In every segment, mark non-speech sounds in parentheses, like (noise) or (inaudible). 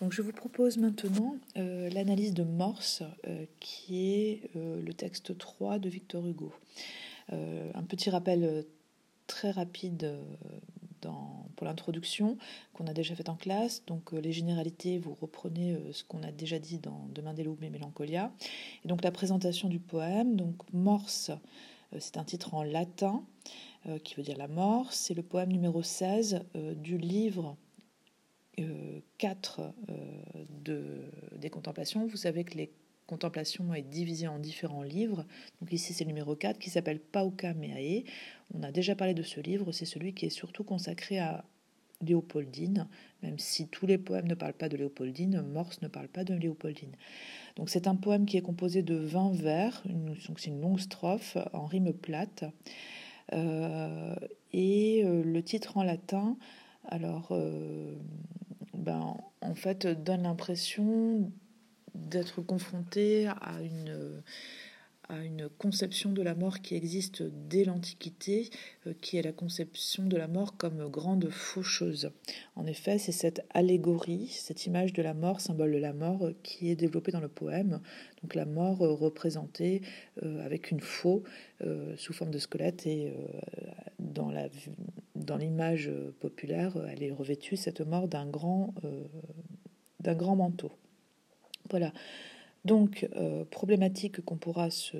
Donc je vous propose maintenant euh, l'analyse de Morse, euh, qui est euh, le texte 3 de Victor Hugo. un petit rappel très rapide dans, pour l'introduction qu'on a déjà fait en classe. Donc les généralités, vous reprenez ce qu'on a déjà dit dans Demain des loups et Mélancolia. Et donc la présentation du poème. Donc Morse, c'est un titre en latin qui veut dire la mort. C'est le poème numéro 16 du livre 4 euh, de, des contemplations. Vous savez que les contemplations est divisé en différents livres. Donc ici c'est le numéro 4 qui s'appelle Pauca Meae. On a déjà parlé de ce livre, c'est celui qui est surtout consacré à Léopoldine, même si tous les poèmes ne parlent pas de Léopoldine, Morse ne parle pas de Léopoldine. Donc c'est un poème qui est composé de 20 vers, c'est une longue strophe en rime plate. Euh, et euh, le titre en latin, alors ben, en fait, donne l'impression d'être confronté à une, à une conception de la mort qui existe dès l'Antiquité, euh, qui est la conception de la mort comme grande faucheuse. En effet, c'est cette allégorie, cette image de la mort, symbole de la mort, euh, qui est développée dans le poème. Donc la mort euh, représentée avec une faux sous forme de squelette et dans l'image populaire, elle est revêtue cette mort d'un grand manteau. Voilà. Donc, euh, problématique qu'on pourra se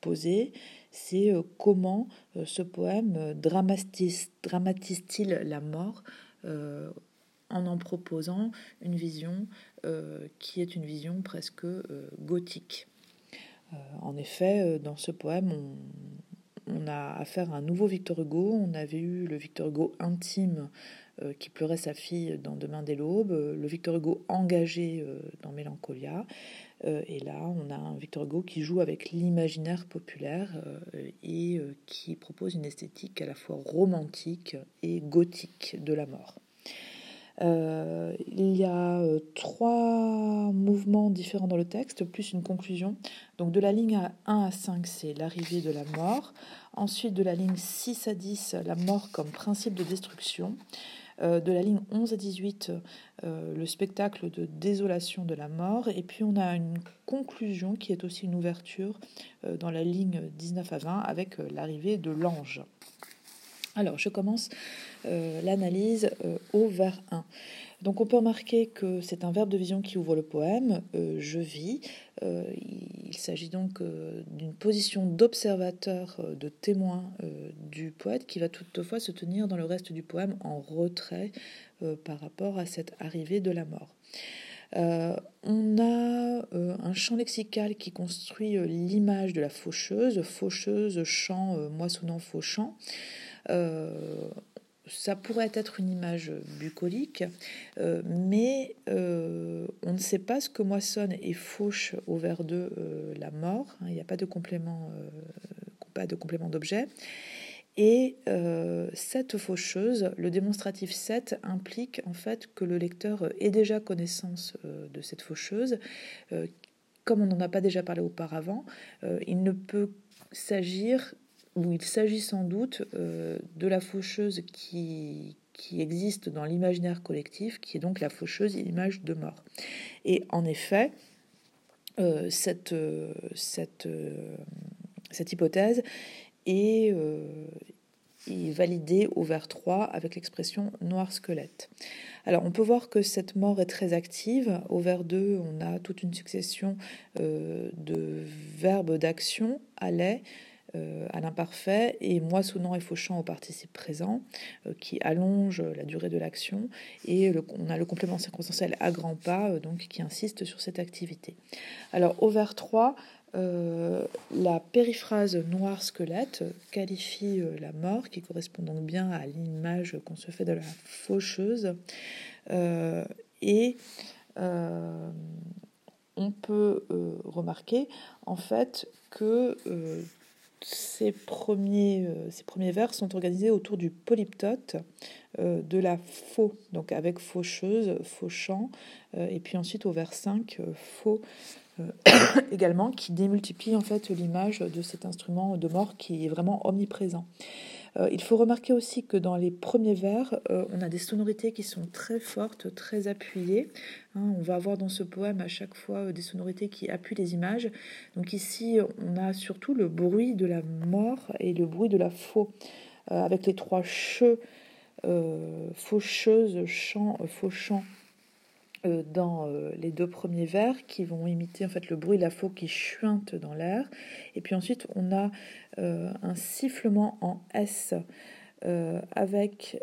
poser, c'est euh, comment euh, ce poème dramatise-t-il la mort en en proposant une vision qui est une vision presque gothique. en effet, dans ce poème, on, on, a affaire à un nouveau Victor Hugo. On avait eu le Victor Hugo intime qui pleurait sa fille dans Demain dès l'aube, le Victor Hugo engagé dans Mélancolia, euh, et là, on a un Victor Hugo qui joue avec l'imaginaire populaire euh, et euh, qui propose une esthétique à la fois romantique et gothique de la mort. il y a trois mouvements différents dans le texte, plus une conclusion. Donc de la ligne 1 à 5, c'est l'arrivée de la mort. Ensuite, de la ligne 6 à 10, la mort comme principe de destruction. Euh, de la ligne 11 à 18, euh, le spectacle de désolation de la mort. Et puis on a une conclusion qui est aussi une ouverture euh, dans la ligne 19 à 20 avec l'arrivée de l'ange. Alors je commence l'analyse au vers 1. Donc on peut remarquer que c'est un verbe de vision qui ouvre le poème, euh, je vis. Euh, il s'agit donc euh, d'une position d'observateur, de témoin du poète qui va toutefois se tenir dans le reste du poème en retrait par rapport à cette arrivée de la mort. on a un champ lexical qui construit l'image de la faucheuse, faucheuse, champ, moissonnant, fauchant ça pourrait être une image bucolique, euh, mais euh, on ne sait pas ce que moissonne et fauche au vers 2 euh, la mort. Hein, il n'y a pas de complément, pas de complément d'objet. Et cette faucheuse, le démonstratif 7 implique en fait que le lecteur ait déjà connaissance de cette faucheuse. comme on n'en a pas déjà parlé auparavant, il ne peut s'agir où il s'agit sans doute euh, de la faucheuse qui, existe dans l'imaginaire collectif, qui est donc la faucheuse, l'image de mort. Et en effet, euh, cette, euh, cette, hypothèse est, est, validée au vers 3 avec l'expression noir squelette. Alors on peut voir que cette mort est très active. Au vers 2, on a toute une succession de verbes d'action, allait, à l'imparfait et moissonnant et fauchant au participe présent euh, qui allonge la durée de l'action et on a le complément circonstanciel à grands pas euh, donc qui insiste sur cette activité. Alors au vers 3, la périphrase noir squelette qualifie la mort, qui correspond donc bien à l'image qu'on se fait de la faucheuse. et on peut remarquer en fait que ces premiers, euh, premiers vers sont organisés autour du polyptote euh, de la faux, donc avec faucheuse, fauchant, euh, et puis ensuite au vers 5, faux (coughs) également, qui démultiplie en fait l'image de cet instrument de mort qui est vraiment omniprésent. Il faut remarquer aussi que dans les premiers vers, on a des sonorités qui sont très fortes, très appuyées. Hein. on va avoir dans ce poème à chaque fois des sonorités qui appuient les images. Donc ici, on a surtout le bruit de la mort et le bruit de la faux, avec les trois cheux, faucheuse, chant, fauchant euh, dans euh, les deux premiers vers qui vont imiter en fait le bruit de la faux qui chuinte dans l'air. Et puis ensuite, on a euh, un sifflement en S avec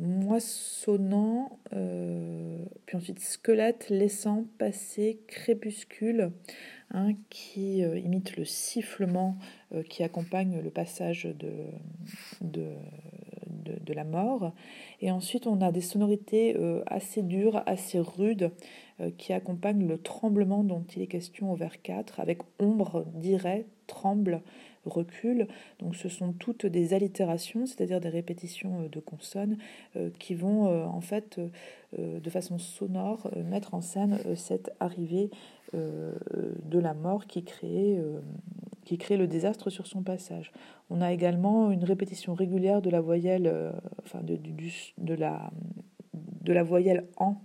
moissonnant, puis ensuite squelette, laissant passer crépuscule, hein, qui imite le sifflement qui accompagne le passage de, de, de, la mort. Et ensuite, on a des sonorités euh, assez dures, assez rudes, euh, qui accompagnent le tremblement dont il est question au vers 4, avec ombre, dirait, tremble, recul. Donc ce sont toutes des allitérations, c'est-à-dire des répétitions euh, de consonnes qui vont en fait de façon sonore mettre en scène cette arrivée de la mort qui crée, qui crée le désastre sur son passage. On a également une répétition régulière de la voyelle, euh, enfin de, de, la, de la voyelle en,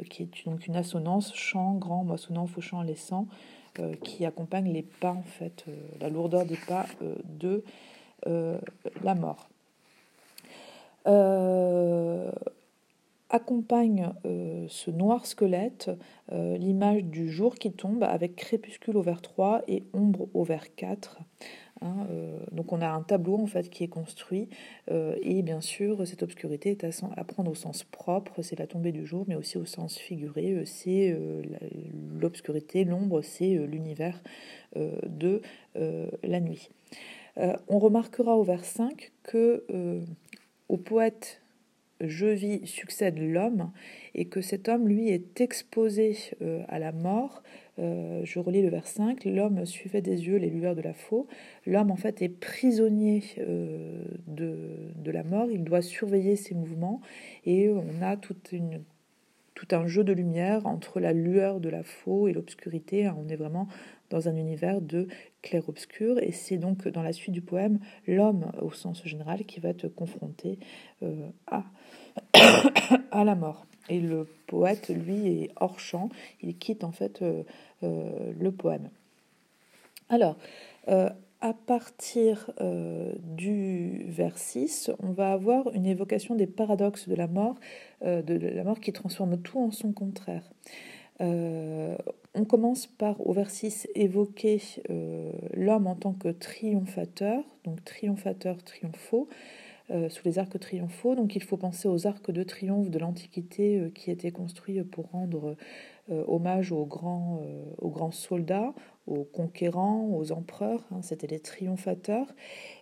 euh, qui est donc une assonance chant, grand, moissonnant, fauchant, laissant, euh, qui accompagne les pas en fait, la lourdeur des pas de la mort. Accompagne ce noir squelette l'image du jour qui tombe avec crépuscule au vers 3 et ombre au vers 4. Hein, euh, donc on a un tableau en fait qui est construit euh, et bien sûr cette obscurité est à, prendre au sens propre, c'est la tombée du jour, mais aussi au sens figuré, euh, c'est l'obscurité, l'ombre, c'est l'univers de la nuit. on remarquera au vers 5 que au poète je vis succède l'homme et que cet homme lui est exposé à la mort euh, je relis le vers 5, l'homme suivait des yeux les lueurs de la faux. L'homme, en fait, est prisonnier euh, de, la mort, il doit surveiller ses mouvements, et on a une, tout un jeu de lumière entre la lueur de la faux et l'obscurité. On est vraiment dans un univers de clair-obscur, et c'est donc dans la suite du poème l'homme, au sens général, qui va être confronté euh, à, (coughs) à la mort. Et le poète, lui, est hors champ. Il quitte en fait euh, le poème. Alors, euh, à partir euh, du vers 6, on va avoir une évocation des paradoxes de la mort, de la mort qui transforme tout en son contraire. On commence par, au vers 6, évoquer l'homme en tant que triomphateur, donc triomphateur, triomphaux, sous les arcs triomphaux. Donc il faut penser aux arcs de triomphe de l'Antiquité qui étaient construits pour rendre euh, hommage aux grands, euh, aux grands soldats, aux conquérants, aux empereurs, hein, c'était les triomphateurs,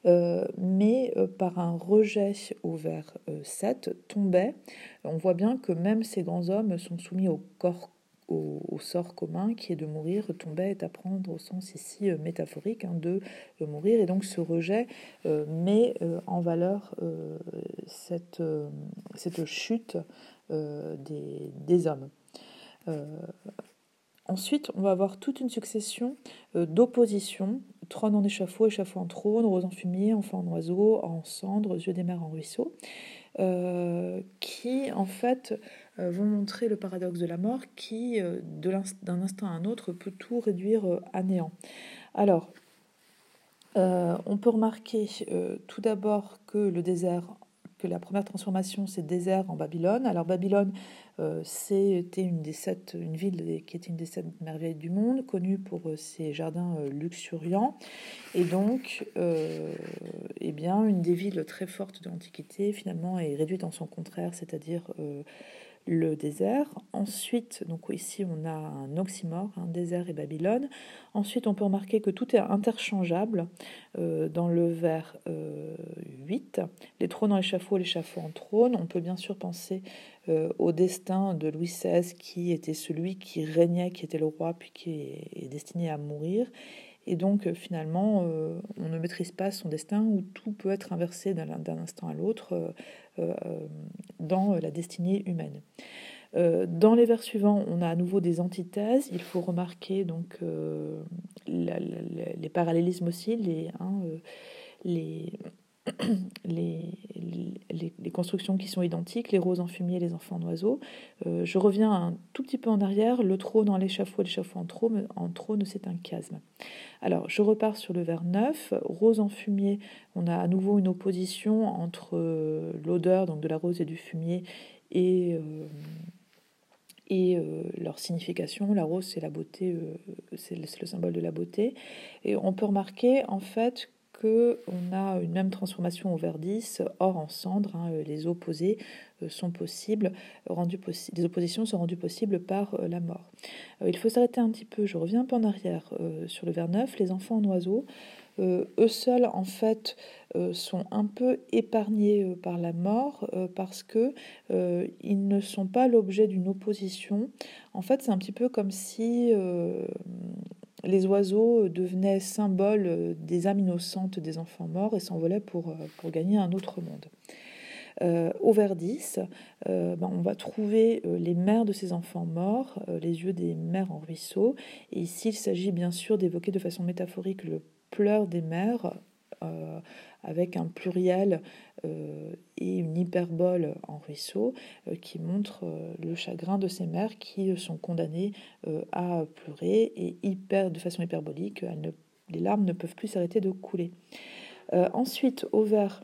euh, mais par un rejet au vers 7 tombait. On voit bien que même ces grands hommes sont soumis au corps au, sort commun qui est de mourir, tomber est à prendre au sens ici métaphorique hein, de, mourir, et donc ce rejet met en valeur cette, chute des, des hommes. Euh, ensuite, on va avoir toute une succession euh, d'oppositions trône en échafaud, échafaud en trône, rose en fumier, enfant en oiseau, en cendres, yeux des mers en ruisseau, euh, qui en fait vont montrer le paradoxe de la mort qui, d'un instant à un autre, peut tout réduire à néant. Alors, on peut remarquer tout d'abord que le désert, que la première transformation, c'est désert en Babylone. Alors Babylone, euh, c'était une des sept, une ville qui était une des sept merveilles du monde, connue pour euh, ses jardins euh, luxuriants, et donc, eh bien, une des villes très fortes de l'Antiquité, finalement, est réduite en son contraire, c'est-à-dire le désert. Ensuite, donc ici on a un oxymore, un désert et Babylone. Ensuite, on peut remarquer que tout est interchangeable euh, dans le vers 8. Euh, les trônes en échafaud, l'échafaud en trône. On peut bien sûr penser euh, au destin de Louis XVI qui était celui qui régnait, qui était le roi, puis qui est destiné à mourir. Et donc finalement, on ne maîtrise pas son destin où tout peut être inversé d'un instant à l'autre euh, dans la destinée humaine. Euh, dans les vers suivants, on a à nouveau des antithèses. Il faut remarquer donc euh, les parallélismes aussi, les, hein, (clears throat) les, les, constructions qui sont identiques, les roses en fumier, les enfants en oiseaux. Euh, je reviens un tout petit peu en arrière, le trône en l'échafaud, l'échafaud en trône, en trône c'est un chiasme. Alors, je repars sur le vers 9, rose en fumier, on a à nouveau une opposition entre euh, l'odeur donc de la rose et du fumier et, euh, et leur signification. La rose, c'est la beauté, c'est le symbole de la beauté. Et on peut remarquer en fait on a une même transformation au vert 10, or en cendre, hein, les opposés euh, sont possibles, rendus les oppositions sont rendues possibles par euh, la mort. Euh, il faut s'arrêter un petit peu, je reviens un peu en arrière sur le vers 9, les enfants en oiseaux. eux seuls, en fait, sont un peu épargnés par la mort parce que ils ne sont pas l'objet d'une opposition. En fait, c'est un petit peu comme si les oiseaux devenaient symboles des âmes innocentes des enfants morts et s'envolaient pour, euh, gagner un autre monde. Euh, au vers 10, euh, ben, on va trouver les mères de ces enfants morts, les yeux des mères en ruisseau. Et ici, il s'agit bien sûr d'évoquer de façon métaphorique le pleur des mères avec un pluriel euh, et une hyperbole en ruisseau euh, qui montre euh, le chagrin de ces mères qui sont condamnées à pleurer et hyper, de façon hyperbolique, les larmes ne peuvent plus s'arrêter de couler. ensuite, au vers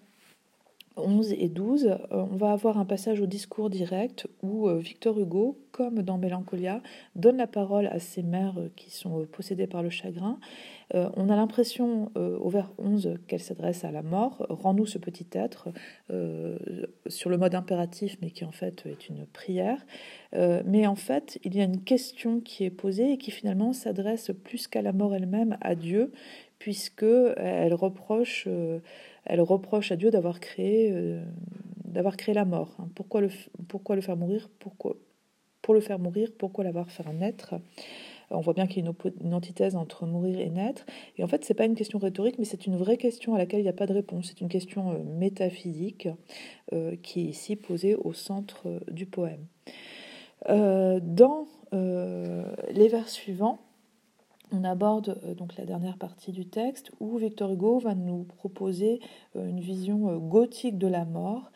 11 et 12, on va avoir un passage au discours direct où Victor Hugo, comme dans Mélancolia, donne la parole à ces mères qui sont possédées par le chagrin euh, on a l'impression euh, au vers 11 qu'elle s'adresse à la mort. Rends-nous ce petit être euh, sur le mode impératif, mais qui en fait est une prière. mais en fait, il y a une question qui est posée et qui finalement s'adresse plus qu'à la mort elle-même à Dieu, puisque elle reproche, elle reproche à Dieu d'avoir créé, d'avoir créé la mort. Hein. Pourquoi le, faire mourir? Pourquoi pour le faire mourir Pourquoi l'avoir fait naître on voit bien qu'il y a une, antithèse entre mourir et naître. Et en fait, ce n'est pas une question rhétorique, mais c'est une vraie question à laquelle il n'y a pas de réponse. C'est une question euh, métaphysique euh, qui est ici posée au centre euh, du poème. dans les vers suivants, on aborde donc la dernière partie du texte où Victor Hugo va nous proposer une vision gothique de la mort.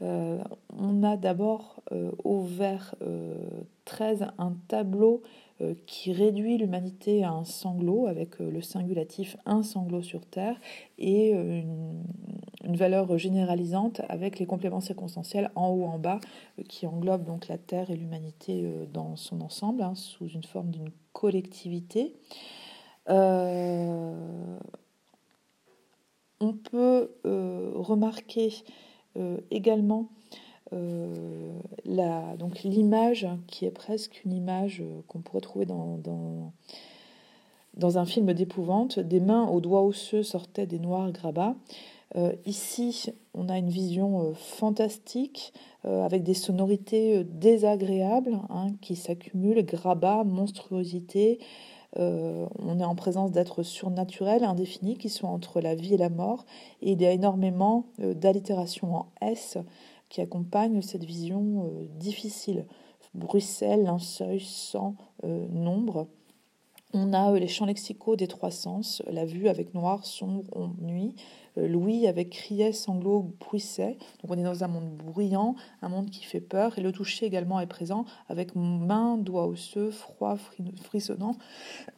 on a d'abord au vers 13 un tableau euh, qui réduit l'humanité à un sanglot, avec euh, le singulatif un sanglot sur Terre, et euh, une, valeur généralisante avec les compléments circonstanciels en haut, en bas, qui englobent donc la Terre et l'humanité dans son ensemble, hein, sous une forme d'une collectivité. on peut remarquer également euh, la, donc l'image qui est presque une image euh, qu'on pourrait trouver dans, dans, un film d'épouvante, des mains aux doigts osseux sortaient des noirs grabats. Euh, ici, on a une vision fantastique avec des sonorités désagréables hein, qui s'accumulent, grabats, monstruosité. on est en présence d'êtres surnaturels, indéfinis, qui sont entre la vie et la mort. Et il y a énormément d'allitérations en S qui accompagne cette vision euh, difficile. Bruxelles, un seuil sans euh, nombre. On a euh, les champs lexicaux des trois sens, la vue avec noir, sombre, nuit, Louis avec criait, sanglot, bruissait. Donc on est dans un monde bruyant, un monde qui fait peur. Et le toucher également est présent avec main, doigt osseux, froid, frissonnant.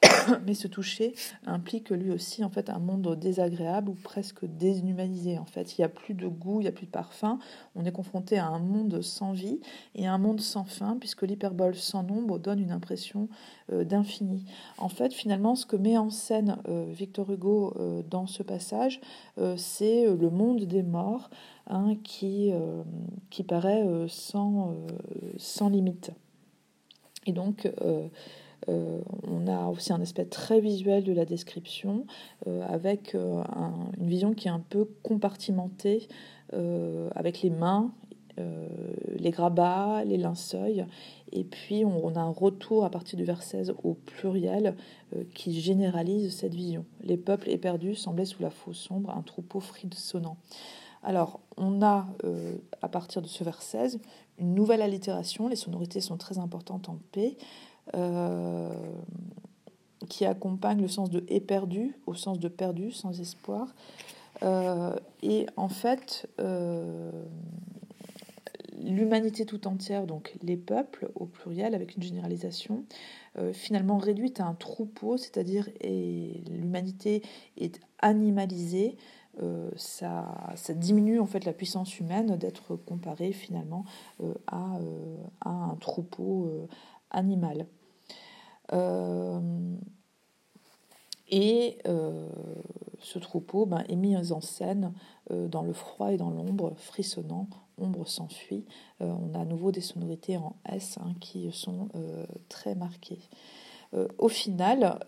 (coughs) Mais ce toucher implique lui aussi en fait un monde désagréable ou presque déshumanisé. En fait, il n'y a plus de goût, il n'y a plus de parfum. On est confronté à un monde sans vie et un monde sans fin, puisque l'hyperbole sans nombre donne une impression euh, d'infini. En fait, finalement, ce que met en scène euh, Victor Hugo dans ce passage, euh, c'est euh, le monde des morts hein, qui, euh, qui paraît sans, sans limite. Et donc, on a aussi un aspect très visuel de la description, avec une vision qui est un peu compartimentée, avec les mains euh, les grabats, les linceuils, et puis on, a un retour à partir du vers 16 au pluriel euh, qui généralise cette vision. Les peuples éperdus semblaient sous la fosse sombre un troupeau frissonnant. Alors, on a, euh, à partir de ce vers 16, une nouvelle allitération, les sonorités sont très importantes en P, qui accompagne le sens de éperdu au sens de perdu, sans espoir. et en fait, l'humanité tout entière, donc les peuples au pluriel avec une généralisation, finalement réduite à un troupeau, c'est-à-dire l'humanité est animalisée, euh, ça, diminue en fait la puissance humaine d'être comparée finalement euh, à, euh, à, un troupeau animal. et ce troupeau ben, est mis en scène dans le froid et dans l'ombre, frissonnant, ombre s'enfuit. on a à nouveau des sonorités en S hein, qui sont très marquées. au final,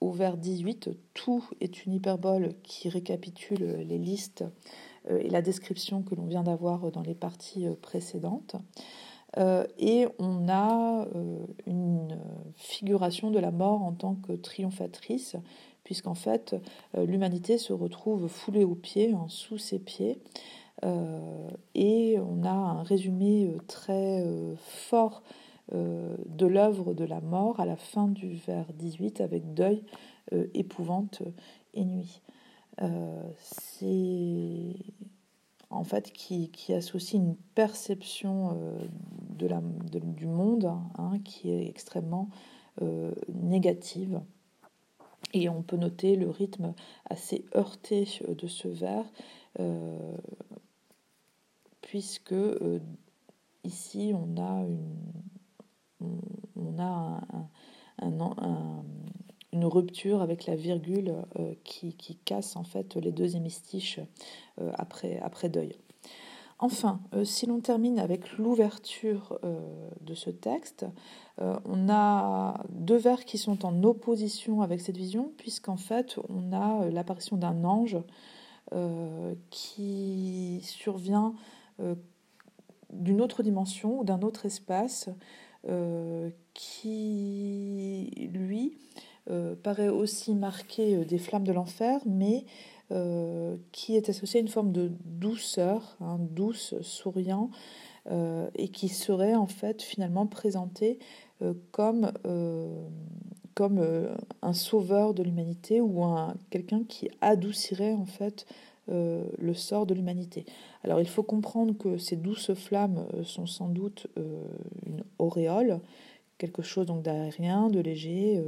au vers 18, tout est une hyperbole qui récapitule les listes euh, et la description que l'on vient d'avoir dans les parties euh, précédentes. Euh, et on a une figuration de la mort en tant que triomphatrice, puisqu'en fait l'humanité se retrouve foulée aux pieds, hein, sous ses pieds. On a un résumé très fort euh, de l'œuvre de la mort à la fin du vers 18 avec deuil, euh, épouvante et nuit. Euh, c'est en fait qui, associe une perception de la, du monde hein, qui est extrêmement négative. Et on peut noter le rythme assez heurté de ce vers, puisque ici on a une, on a une rupture avec la virgule euh, qui, casse en fait les deux hémistiches euh, après, après deuil. Enfin, euh, si l'on termine avec l'ouverture de ce texte, on a deux vers qui sont en opposition avec cette vision, puisqu'en fait, on a l'apparition d'un ange qui survient d'une autre dimension d'un autre espace euh, qui, lui, euh, paraît aussi marqué euh, des flammes de l'enfer, mais qui est associé à une forme de douceur, hein, douce, souriant, et qui serait en fait finalement présenté comme, comme un sauveur de l'humanité ou un, quelqu'un qui adoucirait en fait euh, le sort de l'humanité. Alors il faut comprendre que ces douces flammes euh, sont sans doute euh, une auréole, quelque chose donc d'aérien, de léger,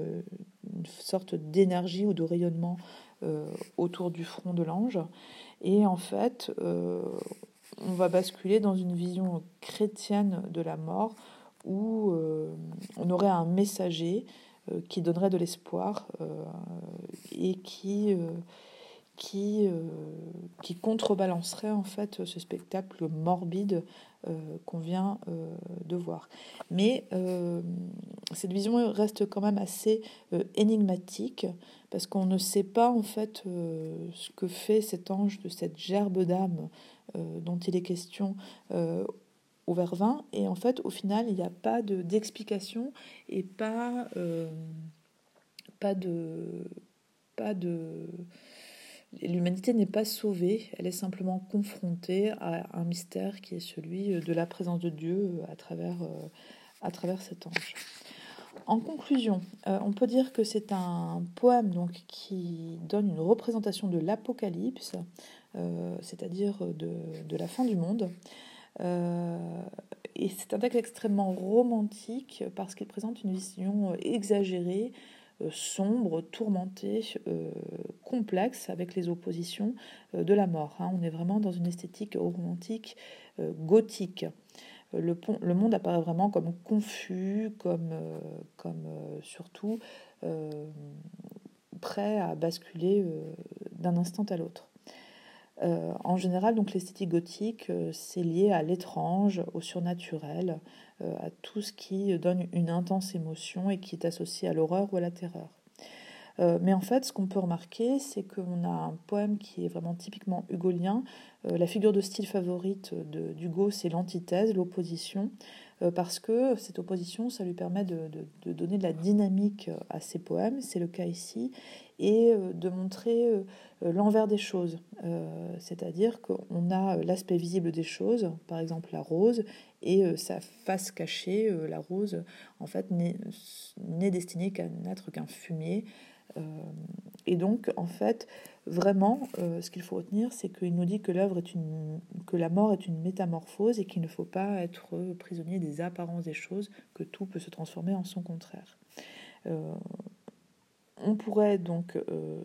une sorte d'énergie ou de rayonnement autour du front de l'ange. Et en fait, on va basculer dans une vision chrétienne de la mort où on aurait un messager qui donnerait de l'espoir et qui qui, euh, qui contrebalancerait en fait ce spectacle morbide euh, qu'on vient euh, de voir. Mais cette vision reste quand même assez énigmatique parce qu'on ne sait pas en fait ce que fait cet ange de cette gerbe d'âme dont il est question au vers 20 et en fait au final il n'y a pas d'explication et pas pas de pas de L'humanité n'est pas sauvée, elle est simplement confrontée à un mystère qui est celui de la présence de Dieu à travers, euh, à travers cet ange. En conclusion, euh, on peut dire que c'est un poème donc, qui donne une représentation de l'Apocalypse, euh, c'est-à-dire de, la fin du monde. et c'est un texte extrêmement romantique parce qu'il présente une vision exagérée euh, sombre, tourmenté, euh, complexe avec les oppositions euh, de la mort. Hein. On est vraiment dans une esthétique romantique gothique. Le, monde apparaît vraiment comme confus, comme surtout prêt à basculer d'un instant à l'autre. En général, donc l'esthétique gothique, c'est lié à l'étrange, au surnaturel, euh, à tout ce qui donne une intense émotion et qui est associé à l'horreur ou à la terreur. Euh, mais en fait, ce qu'on peut remarquer, c'est qu'on a un poème qui est vraiment typiquement hugolien. Euh, la figure de style favorite d'Hugo, c'est l'antithèse, l'opposition, parce que cette opposition, ça lui permet de, donner de la dynamique à ses poèmes, c'est le cas ici, et de montrer l'envers des choses. C'est-à-dire qu'on a l'aspect visible des choses, par exemple la rose, et euh, sa face cachée, euh, la rose, en fait, n'est destinée qu'à n'être qu'un fumier et donc, en fait, vraiment, ce qu'il faut retenir, c'est qu'il nous dit que l'œuvre est une, que la mort est une métamorphose et qu'il ne faut pas être prisonnier des apparences des choses, que tout peut se transformer en son contraire. on pourrait donc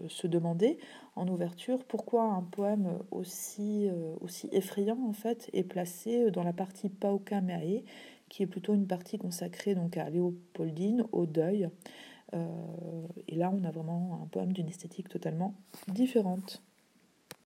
se demander en ouverture pourquoi un poème aussi, aussi effrayant en fait est placé dans la partie Pauca Meae, qui est plutôt une partie consacrée donc à Léopoldine, au deuil. Euh, et là, on a vraiment un poème d'une esthétique totalement différente.